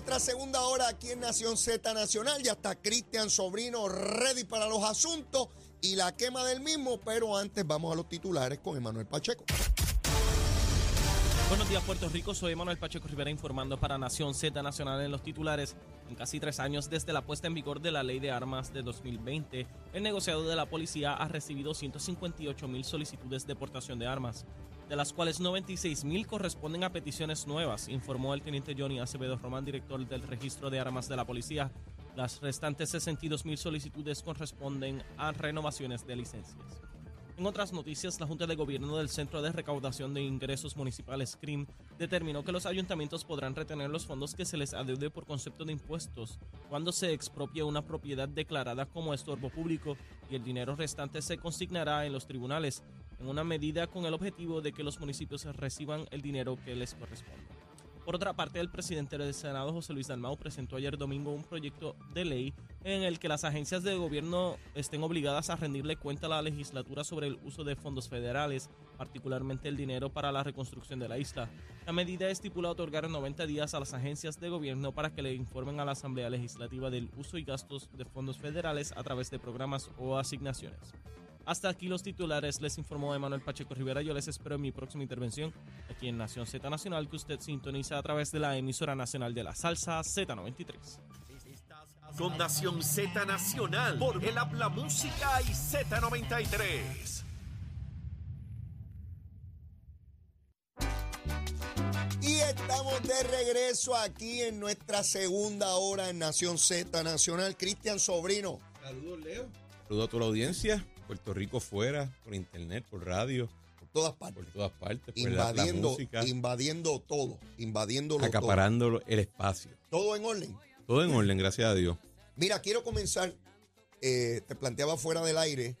Nuestra segunda hora aquí en Nación Z Nacional. Ya está Cristian Sobrino ready para los asuntos y la quema del mismo. Pero antes vamos a los titulares con Emanuel Pacheco. Buenos días, Puerto Rico. Soy Manuel Pacheco Rivera informando para Nación Z Nacional en los titulares. En casi tres años desde la puesta en vigor de la Ley de Armas de 2020, el negociado de la policía ha recibido 158 mil solicitudes de portación de armas, de las cuales 96 mil corresponden a peticiones nuevas, informó el teniente Johnny Acevedo Román, director del registro de armas de la policía. Las restantes 62 mil solicitudes corresponden a renovaciones de licencias. En otras noticias, la Junta de Gobierno del Centro de Recaudación de Ingresos Municipales, CRIM, determinó que los ayuntamientos podrán retener los fondos que se les adeude por concepto de impuestos cuando se expropie una propiedad declarada como estorbo público y el dinero restante se consignará en los tribunales, en una medida con el objetivo de que los municipios reciban el dinero que les corresponde. Por otra parte, el presidente del Senado, José Luis Dalmau, presentó ayer domingo un proyecto de ley en el que las agencias de gobierno estén obligadas a rendirle cuenta a la legislatura sobre el uso de fondos federales, particularmente el dinero para la reconstrucción de la isla. La medida estipula otorgar 90 días a las agencias de gobierno para que le informen a la Asamblea Legislativa del uso y gastos de fondos federales a través de programas o asignaciones. Hasta aquí los titulares, les informó Emanuel Pacheco Rivera. Yo les espero en mi próxima intervención aquí en Nación Z Nacional, que usted sintoniza a través de la emisora nacional de la salsa Z93. Con Nación Z Nacional por el Habla Música y Z93. Y estamos de regreso aquí en nuestra segunda hora en Nación Z Nacional. Cristian Sobrino. Saludos, Leo. Saludos a toda la audiencia. Puerto Rico fuera, por internet, por radio, Por todas partes. por todas partes. por la- la invadiendo, música, invadiendo todo. Invadiendo todo. acaparando el espacio. Todo en orden. Todo en orden, gracias a Dios. Mira, quiero comenzar. eh, te planteaba fuera del aire.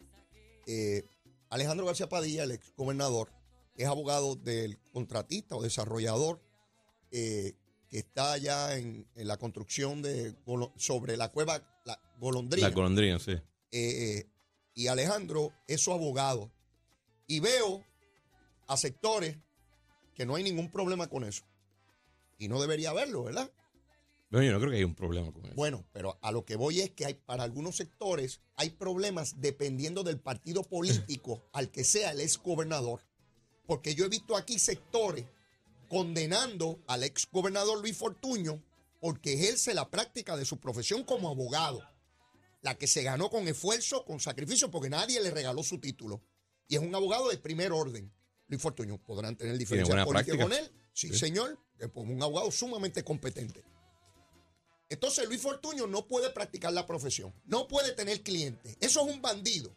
eh, Alejandro García Padilla, el ex gobernador, es abogado del contratista o desarrollador eh, que está allá en, en la construcción de sobre la cueva la Golondrina. La golondrina, sí. Eh, y Alejandro es su abogado. Y veo a sectores que no hay ningún problema con eso. Y no debería haberlo, ¿verdad? Bueno, yo no creo que haya un problema con eso. Bueno, pero a lo que voy es que hay, para algunos sectores hay problemas dependiendo del partido político al que sea el ex gobernador. Porque yo he visto aquí sectores condenando al ex gobernador Luis Fortuño porque ejerce la práctica de su profesión como abogado. La que se ganó con esfuerzo, con sacrificio, porque nadie le regaló su título. Y es un abogado de primer orden. Luis Fortuño podrán tener diferencias políticas con él. Sí, Sí. señor. Es un abogado sumamente competente. Entonces Luis Fortuño no puede practicar la profesión, no puede tener clientes. Eso es un bandido,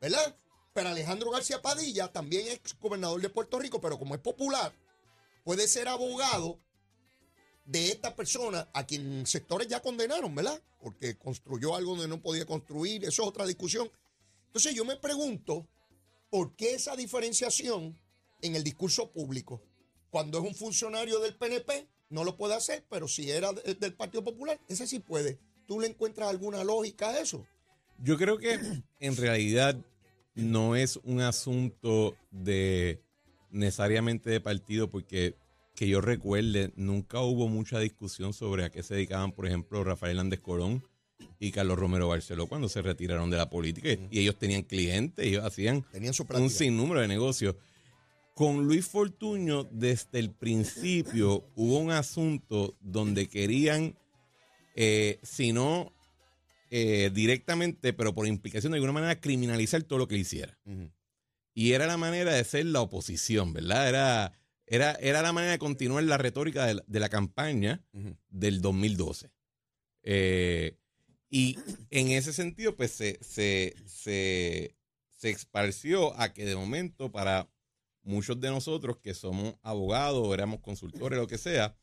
¿verdad? Pero Alejandro García Padilla, también ex gobernador de Puerto Rico, pero como es popular, puede ser abogado de esta persona a quien sectores ya condenaron, ¿verdad? Porque construyó algo donde no podía construir, eso es otra discusión. Entonces yo me pregunto, ¿por qué esa diferenciación en el discurso público? Cuando es un funcionario del PNP, no lo puede hacer, pero si era de- del Partido Popular, ese sí puede. ¿Tú le encuentras alguna lógica a eso? Yo creo que en realidad no es un asunto de necesariamente de partido, porque que yo recuerde, nunca hubo mucha discusión sobre a qué se dedicaban, por ejemplo, Rafael Ández Colón y Carlos Romero Barceló cuando se retiraron de la política. Y ellos tenían clientes, ellos hacían Tenían su un sinnúmero de negocios. Con Luis Fortuño, desde el principio hubo un asunto donde querían, eh, si no eh, directamente, pero por implicación de alguna manera, criminalizar todo lo que hiciera. Y era la manera de ser la oposición, ¿verdad? Era, era, era la manera de continuar la retórica de la, de la campaña del 2012. Eh, y en ese sentido, pues se, se, se, se esparció a que de momento para muchos de nosotros que somos abogados, éramos consultores, lo que sea,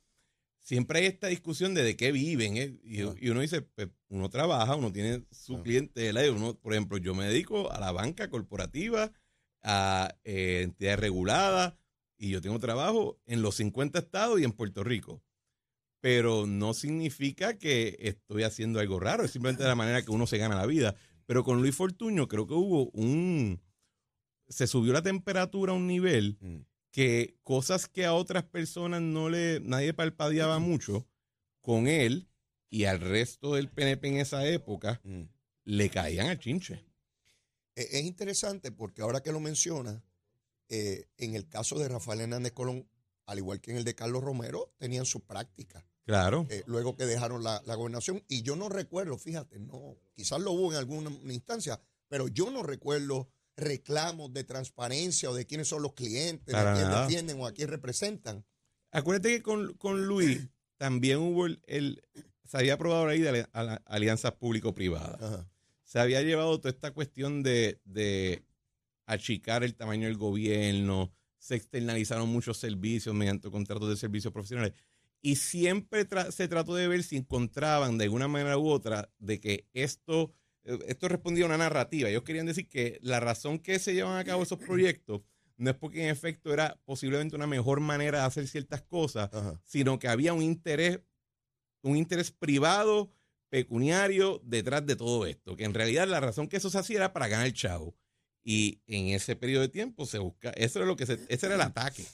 siempre hay esta discusión de de qué viven. ¿eh? Y, Ah. y uno dice, pues, uno trabaja, uno tiene su Ah. clientela, y uno, por ejemplo, yo me dedico a la banca corporativa, a eh, entidades reguladas, y yo tengo trabajo en los 50 estados y en Puerto Rico. Pero no significa que estoy haciendo algo raro, es simplemente la manera que uno se gana la vida. Pero con Luis Fortuño creo que hubo un... Se subió la temperatura a un nivel Mm. que cosas que a otras personas no le... Nadie palpadeaba mucho, con él y al resto del PNP en esa época Mm. le caían al chinche. Eh, Es interesante porque ahora que lo menciona, eh, en el caso de Rafael Hernández Colón, al igual que en el de Carlos Romero, tenían su práctica Claro. eh, luego que dejaron la, la gobernación. Y yo no recuerdo, fíjate, no, quizás lo hubo en alguna instancia, pero yo no recuerdo reclamos de transparencia o de quiénes son los clientes, Para a quién nada. defienden o a quién representan. Acuérdate que con, con Luis también hubo el, el- Se había aprobado la ley de alianzas público-privadas. Se había llevado toda esta cuestión de, de achicar el tamaño del gobierno, se externalizaron muchos servicios mediante contratos de servicios profesionales. Y siempre tra- se trató de ver si encontraban de alguna manera u otra de que esto, eh, esto respondía a una narrativa. Ellos querían decir que la razón que se llevan a cabo esos proyectos no es porque en efecto era posiblemente una mejor manera de hacer ciertas cosas, Ajá. sino que había un interés, un interés privado, pecuniario detrás de todo esto, que en realidad la razón que eso se hacía era para ganar el chavo. Y en ese periodo de tiempo se busca, eso era lo que se, ese era el ataque.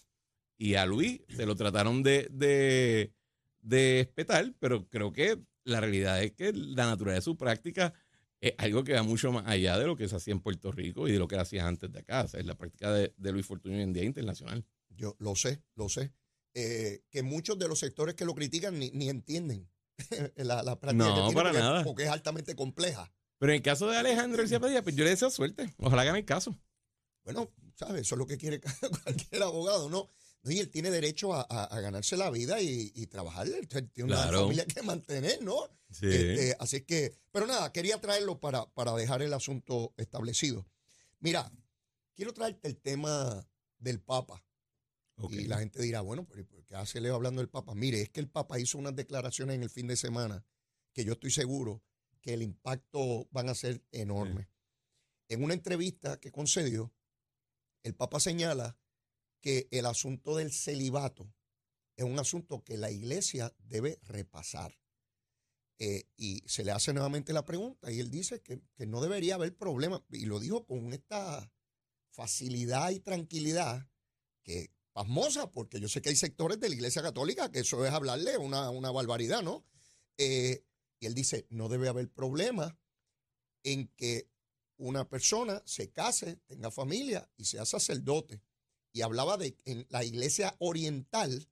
Y a Luis se lo trataron de, de, de espetar, pero creo que la realidad es que la naturaleza de su práctica es algo que va mucho más allá de lo que se hacía en Puerto Rico y de lo que se hacía antes de acá. O sea, es la práctica de, de Luis Fortunio en día internacional. Yo lo sé, lo sé. Eh, que muchos de los sectores que lo critican ni, ni entienden la, la práctica No, que tiene para porque, nada. porque es altamente compleja. Pero en el caso de Alejandro García Padilla, pues yo le deseo suerte. Ojalá haga mi caso. Bueno, ¿sabes? Eso es lo que quiere cualquier abogado, ¿no? No, Y él tiene derecho a, a- a ganarse la vida y, y trabajar. Él tiene una Claro. familia que mantener, ¿no? Sí. Este, así que, pero nada, quería traerlo para, para dejar el asunto establecido. Mira, quiero traerte el tema del Papa. Y la gente dirá, bueno, pero ¿por ¿qué hace Leo hablando del Papa? Mire, es que el Papa hizo unas declaraciones en el fin de semana que yo estoy seguro que el impacto van a ser enormes. En una entrevista que concedió, el Papa señala que el asunto del celibato es un asunto que la iglesia debe repasar. Eh, y se le hace nuevamente la pregunta y él dice que, que no debería haber problema. Y lo dijo con esta facilidad y tranquilidad que pasmosa, porque yo sé que hay sectores de la iglesia católica que eso es hablarle una, una barbaridad, ¿no? Eh, y él dice, no debe haber problema en que una persona se case, tenga familia y sea sacerdote. Y hablaba de en la iglesia oriental,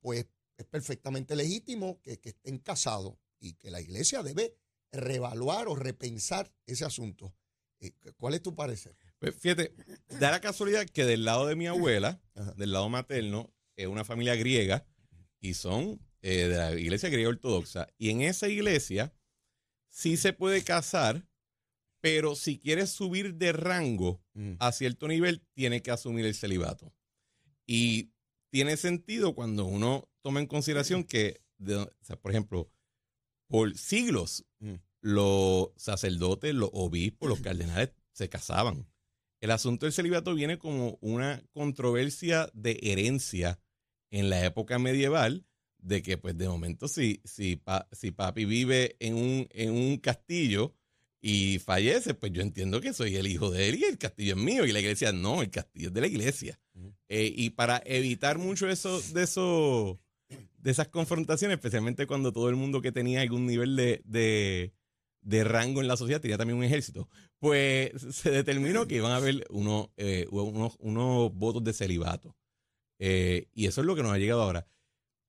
pues es perfectamente legítimo que, que estén casados y que la iglesia debe reevaluar o repensar ese asunto. Eh, ¿Cuál es tu parecer? Pues fíjate, da la casualidad que del lado de mi abuela, Ajá. del lado materno, es una familia griega y son eh, de la iglesia griega ortodoxa. Y en esa iglesia sí se puede casar, pero si quieres subir de rango a cierto nivel, tiene que asumir el celibato. Y tiene sentido cuando uno toma en consideración que, de- o sea, por ejemplo, por siglos Mm. los sacerdotes, los obispos, los cardenales se casaban. El asunto del celibato viene como una controversia de herencia en la época medieval, de que pues de momento si, si, pa- si papi vive en un, en un castillo y fallece, pues yo entiendo que soy el hijo de él y el castillo es mío. Y la iglesia no, el castillo es de la iglesia. Eh, y para evitar mucho eso, de eso, de esas confrontaciones, especialmente cuando todo el mundo que tenía algún nivel de, de, de rango en la sociedad tenía también un ejército, pues se determinó que iban a haber unos, eh, unos, unos votos de celibato. Eh, y eso es lo que nos ha llegado ahora.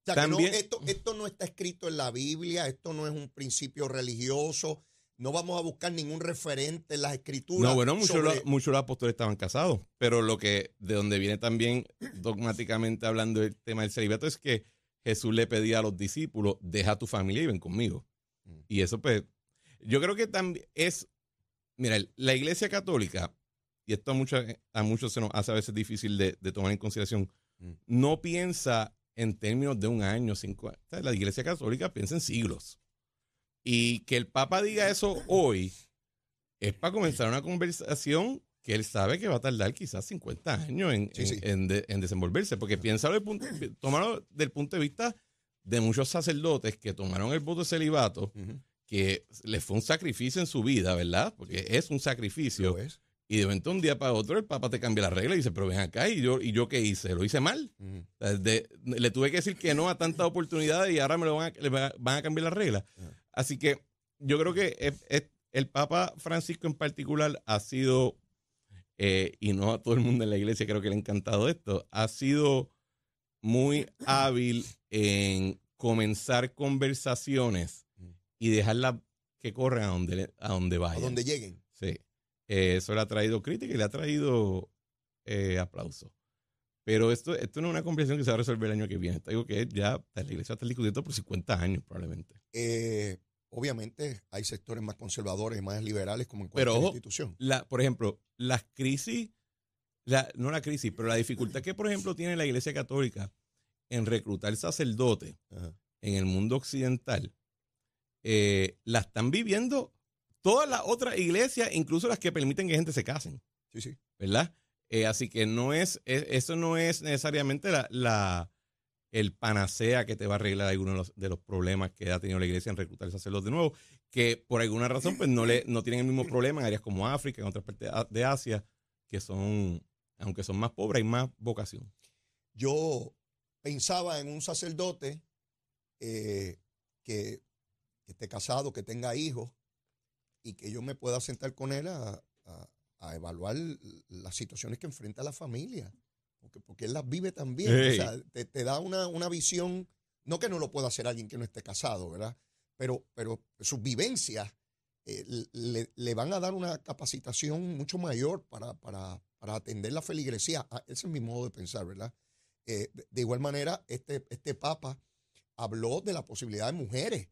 O sea, que no, esto, esto no está escrito en la Biblia, esto no es un principio religioso, no vamos a buscar ningún referente en las escrituras. No, bueno, muchos sobre- los, muchos de los apóstoles estaban casados, pero lo que, de donde viene también dogmáticamente hablando del tema del celibato es que Jesús le pedía a los discípulos, deja tu familia y ven conmigo. Mm. Y eso pues, yo creo que también es, mira, la iglesia católica y esto a, muchas, a muchos se nos hace a veces difícil de, de tomar en consideración, Mm. no piensa en términos de un año, cinco años. La Iglesia Católica piensa en siglos. Y que el Papa diga eso hoy es para comenzar una conversación que él sabe que va a tardar quizás 50 años en, Sí, en- sí. en de- en desenvolverse, porque piensa del punto, del punto de vista de muchos sacerdotes que tomaron el voto de celibato, que les fue un sacrificio en su vida, ¿verdad? Porque es un sacrificio. Lo es. Y de un día para otro el Papa te cambia la regla y dice, pero ven acá, ¿y yo, y yo qué hice? ¿Lo hice mal? Ujú. O sea, de- le tuve que decir que no a tantas oportunidades y ahora me lo van a, le va- van a cambiar la regla. Así que yo creo que es- es- el Papa Francisco en particular ha sido, eh, y no a todo el mundo en la iglesia creo que le ha encantado esto, ha sido muy hábil en comenzar conversaciones y dejarlas que corran a donde, a donde A vayan. donde lleguen. Sí. Eh, eso le ha traído crítica y le ha traído eh, aplauso. Pero esto, esto no es una conversación que se va a resolver el año que viene. Es algo que ya la iglesia estar discutiendo por 50 años probablemente. Eh, obviamente hay sectores más conservadores y más liberales como en Pero, cualquier ojo, institución. La, por ejemplo, las crisis, la, no la crisis, pero la dificultad que, por ejemplo, tiene la iglesia católica en reclutar sacerdotes Ajá. en el mundo occidental, eh, la están viviendo todas las otras iglesias, incluso las que permiten que gente se casen. Sí, sí. ¿verdad? Eh, así que no es, es- eso no es necesariamente la, la- el panacea que te va a arreglar algunos de los, de los problemas que ha tenido la iglesia en reclutar sacerdotes de nuevo, que por alguna razón pues no le no tienen el mismo problema en áreas como África, en otras partes de- de Asia, que son, aunque son más pobres, hay más vocación. Yo pensaba en un sacerdote eh, que, que esté casado, que tenga hijos y que yo me pueda sentar con él a, a- a evaluar las situaciones que enfrenta la familia. Porque, porque él las vive también. O sea, te, te da una, una visión, no que no lo pueda hacer alguien que no esté casado, ¿verdad? Pero, pero sus vivencias eh, le, le van a dar una capacitación mucho mayor para, para, para atender la feligresía. Ah, Ese es mi modo de pensar, ¿verdad? Eh, de, de igual manera, este, este Papa habló de la posibilidad de mujeres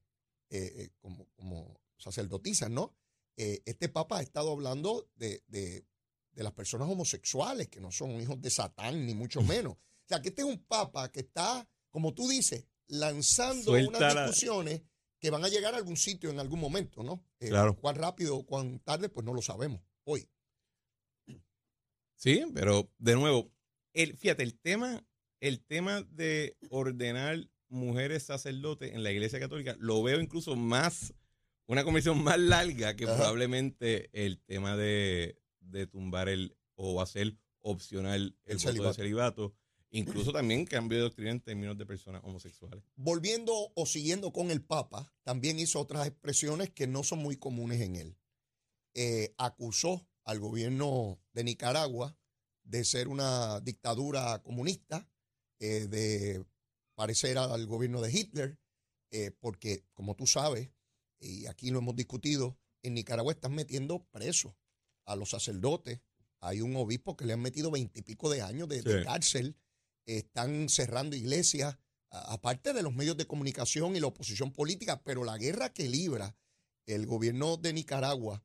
eh, como, como sacerdotisas, ¿no? Eh, este Papa ha estado hablando de, de- de las personas homosexuales, que no son hijos de Satán, ni mucho menos. O sea, que este es un Papa que está, como tú dices, lanzando Suelta unas la- discusiones que van a llegar a algún sitio en algún momento, ¿no? Eh, Claro. Cuán rápido o cuán tarde, pues no lo sabemos hoy. Sí, pero de nuevo, el, fíjate, el tema, el tema de ordenar mujeres sacerdotes en la iglesia católica lo veo incluso más, una conversión más larga que Ajá. probablemente el tema de, de tumbar el o hacer opcional el, El voto celibato. de celibato. Incluso también cambio de doctrina en términos de personas homosexuales. volviendo o siguiendo con el Papa, también hizo otras expresiones que no son muy comunes en él. Eh, acusó al gobierno de Nicaragua de ser una dictadura comunista, eh, de parecer al gobierno de Hitler, eh, porque como tú sabes, y aquí lo hemos discutido, en Nicaragua están metiendo presos a los sacerdotes. Hay un obispo que le han metido veintipico de años de, de Sí. cárcel. Están cerrando iglesias aparte de los medios de comunicación y la oposición política, pero la guerra que libra el gobierno de Nicaragua,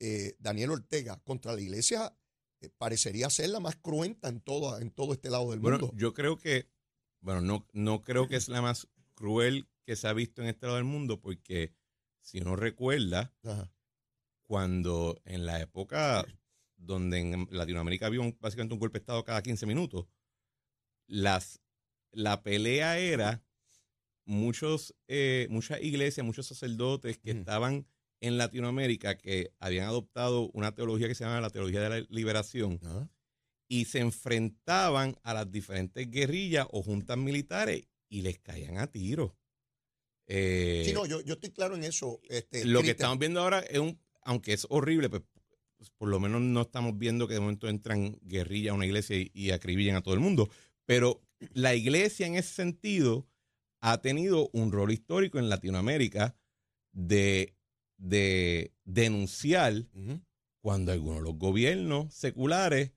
eh, Daniel Ortega, contra la iglesia, eh, parecería ser la más cruenta en todo, en todo este lado del Bueno, mundo. yo creo que, bueno, no, no creo que es la más cruel que se ha visto en este lado del mundo, porque si uno recuerda, Ajá. cuando en la época donde en Latinoamérica había un- básicamente un golpe de Estado cada 15 minutos, las, la pelea era muchos, eh, muchas iglesias, muchos sacerdotes que estaban en Latinoamérica que habían adoptado una teología que se llama la teología de la liberación Ajá. y se enfrentaban a las diferentes guerrillas o juntas militares y les caían a tiros. Eh, Sí, no, yo, yo estoy claro en eso. Este, lo que estamos viendo ahora es un, aunque es horrible, pues, pues, por lo menos no estamos viendo que de momento entran guerrillas a una iglesia y, y acribillan a todo el mundo. Pero la iglesia en ese sentido ha tenido un rol histórico en Latinoamérica de, de denunciar cuando algunos de los gobiernos seculares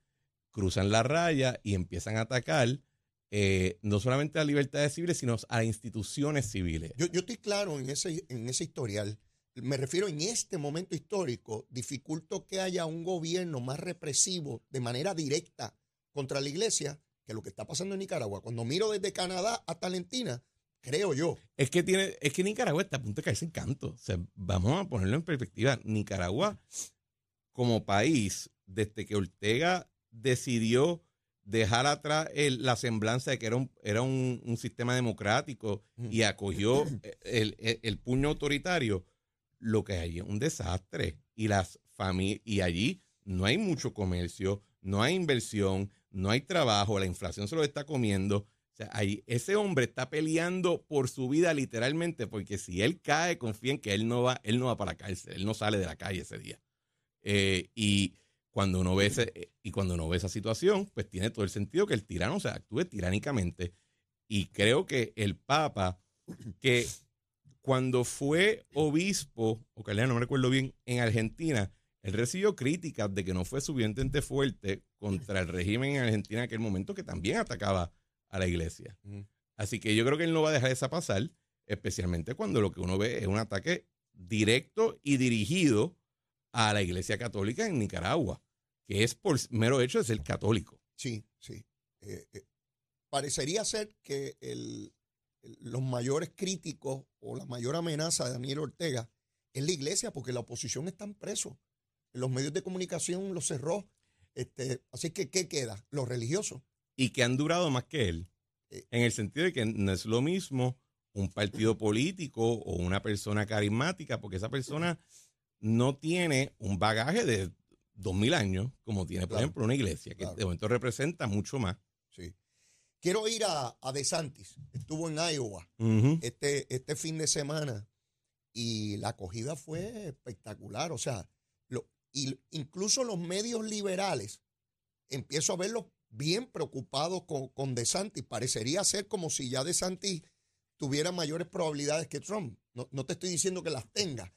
cruzan la raya y empiezan a atacar eh, no solamente a libertades civiles, sino a instituciones civiles. Yo, yo estoy claro en ese, en ese historial. me refiero en este momento histórico, dificulto que haya un gobierno más represivo de manera directa contra la iglesia que lo que está pasando en Nicaragua. Cuando miro desde Canadá hasta Argentina, creo yo. Es que tiene, es que Nicaragua está a punto de caerse en canto. O sea, vamos a ponerlo en perspectiva. Nicaragua, como país, desde que Ortega decidió dejar atrás el- la semblanza de que era un, era un, un sistema democrático y acogió el, el- el puño autoritario, lo que hay es un desastre. Y las y allí no hay mucho comercio, no hay inversión, no hay trabajo, la inflación se lo está comiendo. O sea, ahí ese hombre está peleando por su vida literalmente, porque si él cae, confía en que él no va, él no va para la cárcel, él no sale de la calle ese día. Eh, y cuando uno ve ese, eh, y cuando uno ve esa situación, pues tiene todo el sentido que el tirano o sea, actúe tiránicamente. Y creo que el Papa, que cuando fue obispo, o que no me recuerdo bien, en Argentina, él recibió críticas de que no fue suficientemente fuerte contra el régimen en Argentina en aquel momento, que también atacaba a la iglesia. Así que yo creo que él no va a dejar esa pasar, especialmente cuando lo que uno ve es un ataque directo y dirigido a la iglesia católica en Nicaragua, que es por mero hecho de ser católico. Sí, sí. Eh, eh, parecería ser que el- el- los mayores críticos o la mayor amenaza de Daniel Ortega es la iglesia, porque la oposición están presos. Los medios de comunicación los cerró. Este, así que, ¿qué queda? Los religiosos. y que han durado más que él, Eh. en el sentido de que no es lo mismo un partido político o una persona carismática, porque esa persona no tiene un bagaje de dos mil años, como tiene, por Claro. ejemplo, una iglesia, que Claro. de momento representa mucho más. Sí. Quiero ir a, a DeSantis. Estuvo en Iowa este, este fin de semana y la acogida fue espectacular. O sea, lo, y incluso los medios liberales, empiezo a verlos bien preocupados con, con DeSantis. Parecería ser como si ya DeSantis tuviera mayores probabilidades que Trump. No, no te estoy diciendo que las tenga.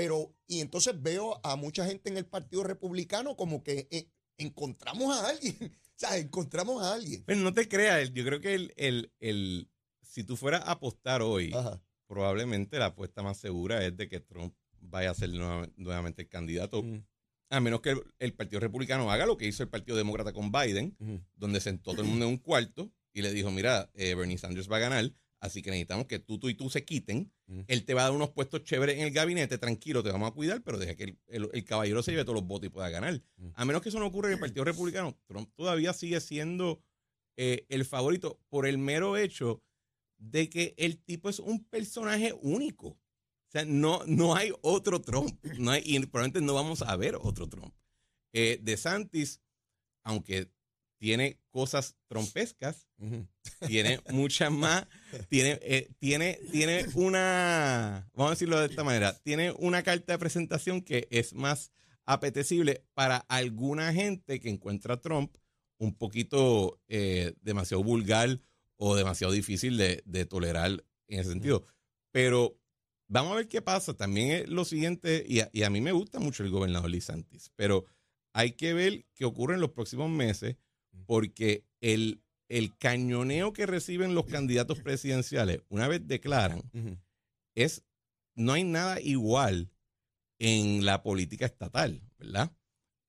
Pero, y entonces veo a mucha gente en el Partido Republicano como que eh, encontramos a alguien. O sea, encontramos a alguien. Pero no te creas, yo creo que el, el, el- si tú fueras a apostar hoy, Ajá. probablemente la apuesta más segura es de que Trump vaya a ser nueva- nuevamente el candidato, Mm, a menos que el, el Partido Republicano haga lo que hizo el Partido Demócrata con Biden, donde sentó todo el mundo en un cuarto y le dijo, mira, eh, Bernie Sanders va a ganar, así que necesitamos que tú, tú y tú se quiten. Mm. Él te va a dar unos puestos chéveres en el gabinete, tranquilo, te vamos a cuidar, pero deja que el, el- el caballero se lleve todos los votos y pueda ganar. Mm. A menos que eso no ocurra en el Partido Republicano, Trump todavía sigue siendo eh, el favorito por el mero hecho de que el tipo es un personaje único. O sea, no, no hay otro Trump. No hay, y probablemente no vamos a ver otro Trump. Eh, de Santis, aunque tiene cosas trompescas, tiene muchas más, tiene, eh, tiene, tiene una, vamos a decirlo de esta manera, tiene una carta de presentación que es más apetecible para alguna gente que encuentra a Trump un poquito eh, demasiado vulgar o demasiado difícil de, de tolerar en ese sentido. Pero vamos a ver qué pasa. También es lo siguiente, y a, y a mí me gusta mucho el gobernador Lisantis, pero hay que ver qué ocurre en los próximos meses, porque el, el cañoneo que reciben los candidatos presidenciales una vez declaran es, no hay nada igual en la política estatal, ¿verdad?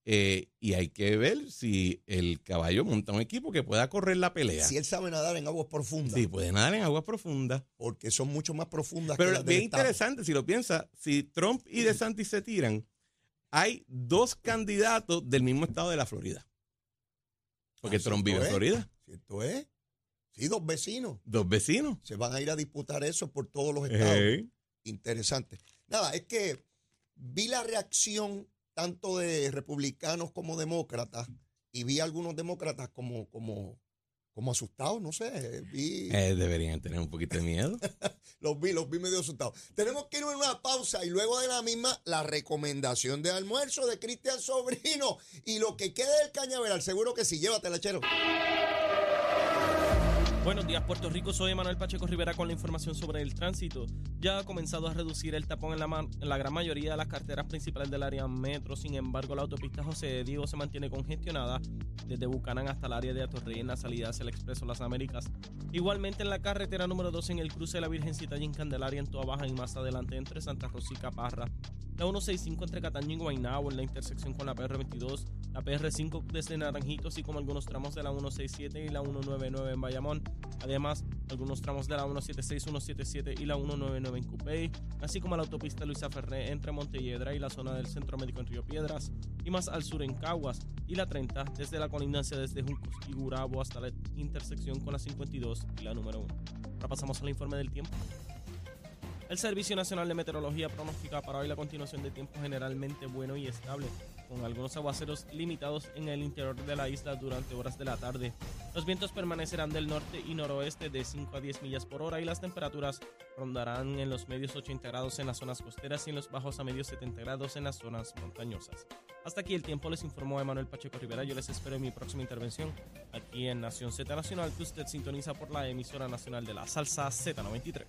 Eh, y hay que ver si el caballo monta un equipo que pueda correr la pelea. Si él sabe nadar en aguas profundas, Sí, puede nadar en aguas profundas. porque son mucho más profundas Pero que las bien Estado. interesante, si lo piensas, si Trump y DeSantis se tiran, hay dos candidatos del mismo estado de la Florida. Porque Ah, Trump vive en. Florida. ¿Cierto es? Sí, dos vecinos. Dos vecinos. Se van a ir a disputar eso por todos los estados. Interesante. Nada, es que vi la reacción tanto de republicanos como demócratas y vi a algunos demócratas como, como, como asustados, no sé, vi, Eh, deberían tener un poquito de miedo. los vi, los vi medio asustados. Tenemos que ir a una pausa y luego de la misma la recomendación de almuerzo de Cristian Sobrino y lo que quede del cañaveral, seguro que sí, llévatela, chero. Buenos días, Puerto Rico. Soy Manuel Pacheco Rivera con la información sobre el tránsito. Ya ha comenzado a reducir el tapón en la, gran mayoría de las carteras principales del área metro. Sin embargo, la autopista José Diego se mantiene congestionada desde Bucanán hasta el área de Atorrey en la salida hacia el Expreso Las Américas. Igualmente en la carretera número 2 en el cruce de la Virgencita y en Candelaria en Toa Baja y más adelante entre Santa Rosa y Caparra. La 165 entre Cataño y Guaynabo en la intersección con la PR22, la PR5 desde Naranjito, así como algunos tramos de la 167 y la 199 en Bayamón. Además, algunos tramos de la 176, 177 y la 199 en Cupey, así como la autopista Luisa Ferré entre Montelledra y la zona del Centro Médico en Río Piedras, y más al sur en Caguas, y la 30 desde la colindancia desde Juncos y Gurabo hasta la intersección con la 52 y la número 1. Ahora pasamos al informe del tiempo. El Servicio Nacional de Meteorología pronostica para hoy la continuación de tiempo generalmente bueno y estable, con algunos aguaceros limitados en el interior de la isla durante horas de la tarde. Los vientos permanecerán del norte y noroeste de 5 a 10 millas por hora y las temperaturas rondarán en los medios 80 grados en las zonas costeras y en los bajos a medios 70 grados en las zonas montañosas. Hasta aquí el tiempo, les informó Emanuel Pacheco Rivera. Yo les espero en mi próxima intervención aquí en Nación Z Nacional, que usted sintoniza por la emisora nacional de la salsa Z93.